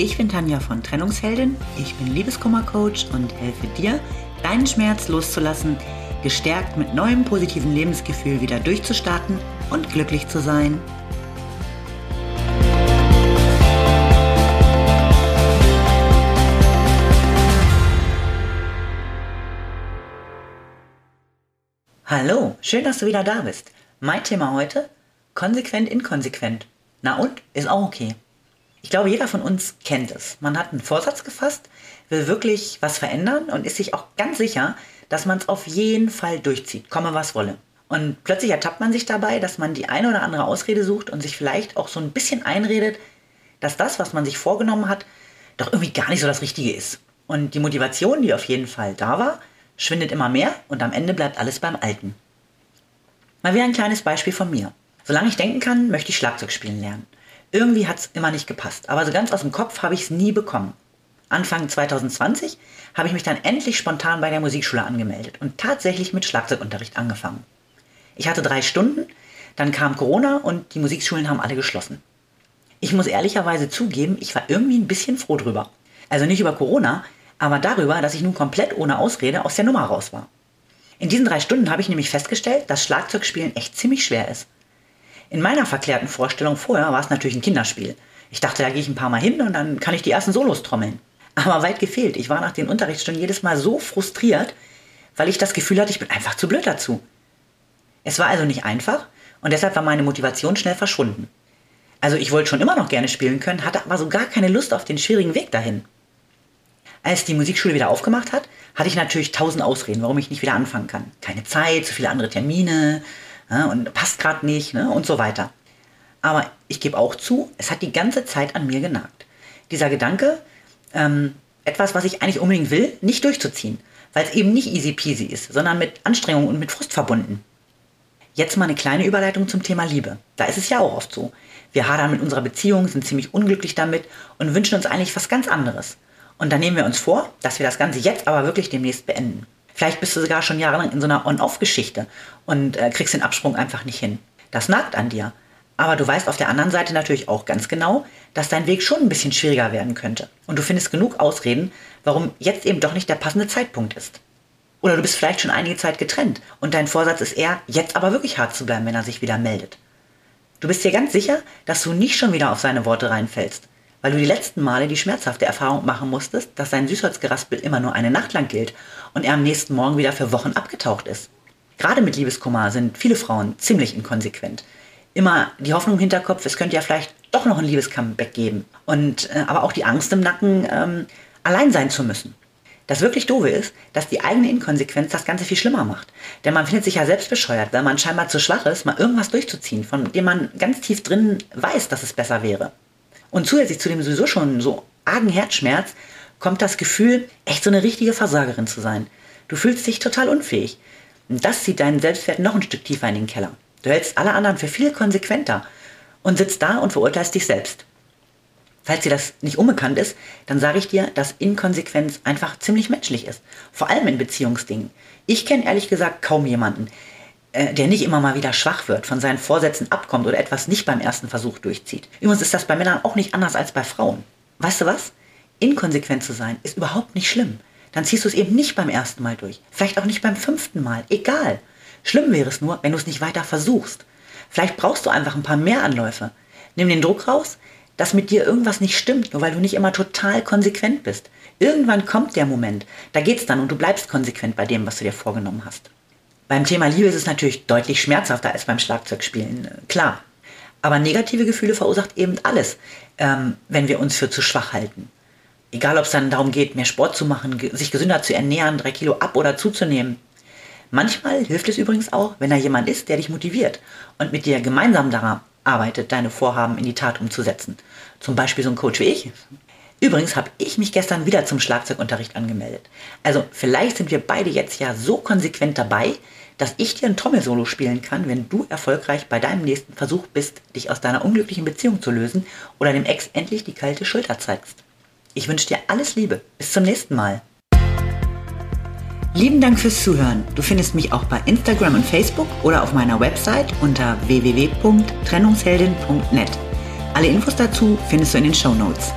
Ich bin Tanja von Trennungsheldin, ich bin Liebeskummercoach und helfe dir, deinen Schmerz loszulassen, gestärkt mit neuem positiven Lebensgefühl wieder durchzustarten und glücklich zu sein. Hallo, schön, dass du wieder da bist. Mein Thema heute: konsequent inkonsequent. Na und? Ist auch okay. Ich glaube, jeder von uns kennt es. Man hat einen Vorsatz gefasst, will wirklich was verändern und ist sich auch ganz sicher, dass man es auf jeden Fall durchzieht, komme was wolle. Und plötzlich ertappt man sich dabei, dass man die eine oder andere Ausrede sucht und sich vielleicht auch so ein bisschen einredet, dass das, was man sich vorgenommen hat, doch irgendwie gar nicht so das Richtige ist. Und die Motivation, die auf jeden Fall da war, schwindet immer mehr und am Ende bleibt alles beim Alten. Mal wieder ein kleines Beispiel von mir. Solange ich denken kann, möchte ich Schlagzeug spielen lernen. Irgendwie hat es immer nicht gepasst, aber so ganz aus dem Kopf habe ich es nie bekommen. Anfang 2020 habe ich mich dann endlich spontan bei der Musikschule angemeldet und tatsächlich mit Schlagzeugunterricht angefangen. Ich hatte drei Stunden, dann kam Corona und die Musikschulen haben alle geschlossen. Ich muss ehrlicherweise zugeben, ich war irgendwie ein bisschen froh drüber. Also nicht über Corona, aber darüber, dass ich nun komplett ohne Ausrede aus der Nummer raus war. In diesen drei Stunden habe ich nämlich festgestellt, dass Schlagzeugspielen echt ziemlich schwer ist. In meiner verklärten Vorstellung vorher war es natürlich ein Kinderspiel. Ich dachte, da gehe ich ein paar Mal hin und dann kann ich die ersten Solos trommeln. Aber weit gefehlt. Ich war nach den Unterrichtsstunden jedes Mal so frustriert, weil ich das Gefühl hatte, ich bin einfach zu blöd dazu. Es war also nicht einfach und deshalb war meine Motivation schnell verschwunden. Also ich wollte schon immer noch gerne spielen können, hatte aber so gar keine Lust auf den schwierigen Weg dahin. Als die Musikschule wieder aufgemacht hat, hatte ich natürlich tausend Ausreden, warum ich nicht wieder anfangen kann. Keine Zeit, zu viele andere Termine, ja, und passt gerade nicht ne, und so weiter. Aber ich gebe auch zu, es hat die ganze Zeit an mir genagt. Dieser Gedanke, ähm, etwas, was ich eigentlich unbedingt will, nicht durchzuziehen, weil es eben nicht easy peasy ist, sondern mit Anstrengung und mit Frust verbunden. Jetzt mal eine kleine Überleitung zum Thema Liebe. Da ist es ja auch oft so. Wir hadern mit unserer Beziehung, sind ziemlich unglücklich damit und wünschen uns eigentlich was ganz anderes. Und dann nehmen wir uns vor, dass wir das Ganze jetzt aber wirklich demnächst beenden. Vielleicht bist du sogar schon jahrelang in so einer On-Off-Geschichte und äh, kriegst den Absprung einfach nicht hin. Das nagt an dir. Aber du weißt auf der anderen Seite natürlich auch ganz genau, dass dein Weg schon ein bisschen schwieriger werden könnte. Und du findest genug Ausreden, warum jetzt eben doch nicht der passende Zeitpunkt ist. Oder du bist vielleicht schon einige Zeit getrennt und dein Vorsatz ist eher, jetzt aber wirklich hart zu bleiben, wenn er sich wieder meldet. Du bist dir ganz sicher, dass du nicht schon wieder auf seine Worte reinfällst, weil du die letzten Male die schmerzhafte Erfahrung machen musstest, dass sein Süßholzgeraspel immer nur eine Nacht lang gilt und er am nächsten Morgen wieder für Wochen abgetaucht ist. Gerade mit Liebeskummer sind viele Frauen ziemlich inkonsequent. Immer die Hoffnung im Hinterkopf, es könnte ja vielleicht doch noch ein Liebescomeback geben. Und äh, aber auch die Angst im Nacken, ähm, allein sein zu müssen. Das wirklich Doofe ist, dass die eigene Inkonsequenz das Ganze viel schlimmer macht. Denn man findet sich ja selbst bescheuert, weil man scheinbar zu schwach ist, mal irgendwas durchzuziehen, von dem man ganz tief drin weiß, dass es besser wäre. Und zusätzlich zu dem sowieso schon so argen Herzschmerz kommt das Gefühl, echt so eine richtige Versagerin zu sein. Du fühlst dich total unfähig. Und das zieht deinen Selbstwert noch ein Stück tiefer in den Keller. Du hältst alle anderen für viel konsequenter und sitzt da und verurteilst dich selbst. Falls dir das nicht unbekannt ist, dann sage ich dir, dass Inkonsequenz einfach ziemlich menschlich ist. Vor allem in Beziehungsdingen. Ich kenne ehrlich gesagt kaum jemanden, der nicht immer mal wieder schwach wird, von seinen Vorsätzen abkommt oder etwas nicht beim ersten Versuch durchzieht. Übrigens ist das bei Männern auch nicht anders als bei Frauen. Weißt du was? Inkonsequent zu sein ist überhaupt nicht schlimm. Dann ziehst du es eben nicht beim ersten Mal durch. Vielleicht auch nicht beim fünften Mal. Egal. Schlimm wäre es nur, wenn du es nicht weiter versuchst. Vielleicht brauchst du einfach ein paar mehr Anläufe. Nimm den Druck raus, dass mit dir irgendwas nicht stimmt, nur weil du nicht immer total konsequent bist. Irgendwann kommt der Moment, da geht's dann und du bleibst konsequent bei dem, was du dir vorgenommen hast. Beim Thema Liebe ist es natürlich deutlich schmerzhafter als beim Schlagzeugspielen, klar. Aber negative Gefühle verursacht eben alles, ähm, wenn wir uns für zu schwach halten. Egal, ob es dann darum geht, mehr Sport zu machen, sich gesünder zu ernähren, drei Kilo ab oder zuzunehmen. Manchmal hilft es übrigens auch, wenn da jemand ist, der dich motiviert und mit dir gemeinsam daran arbeitet, deine Vorhaben in die Tat umzusetzen. Zum Beispiel so ein Coach wie ich. Übrigens habe ich mich gestern wieder zum Schlagzeugunterricht angemeldet. Also vielleicht sind wir beide jetzt ja so konsequent dabei, dass ich dir ein Trommelsolo spielen kann, wenn du erfolgreich bei deinem nächsten Versuch bist, dich aus deiner unglücklichen Beziehung zu lösen oder dem Ex endlich die kalte Schulter zeigst. Ich wünsche dir alles Liebe. Bis zum nächsten Mal. Lieben Dank fürs Zuhören. Du findest mich auch bei Instagram und Facebook oder auf meiner Website unter www.trennungsheldin.net. Alle Infos dazu findest du in den Show Notes.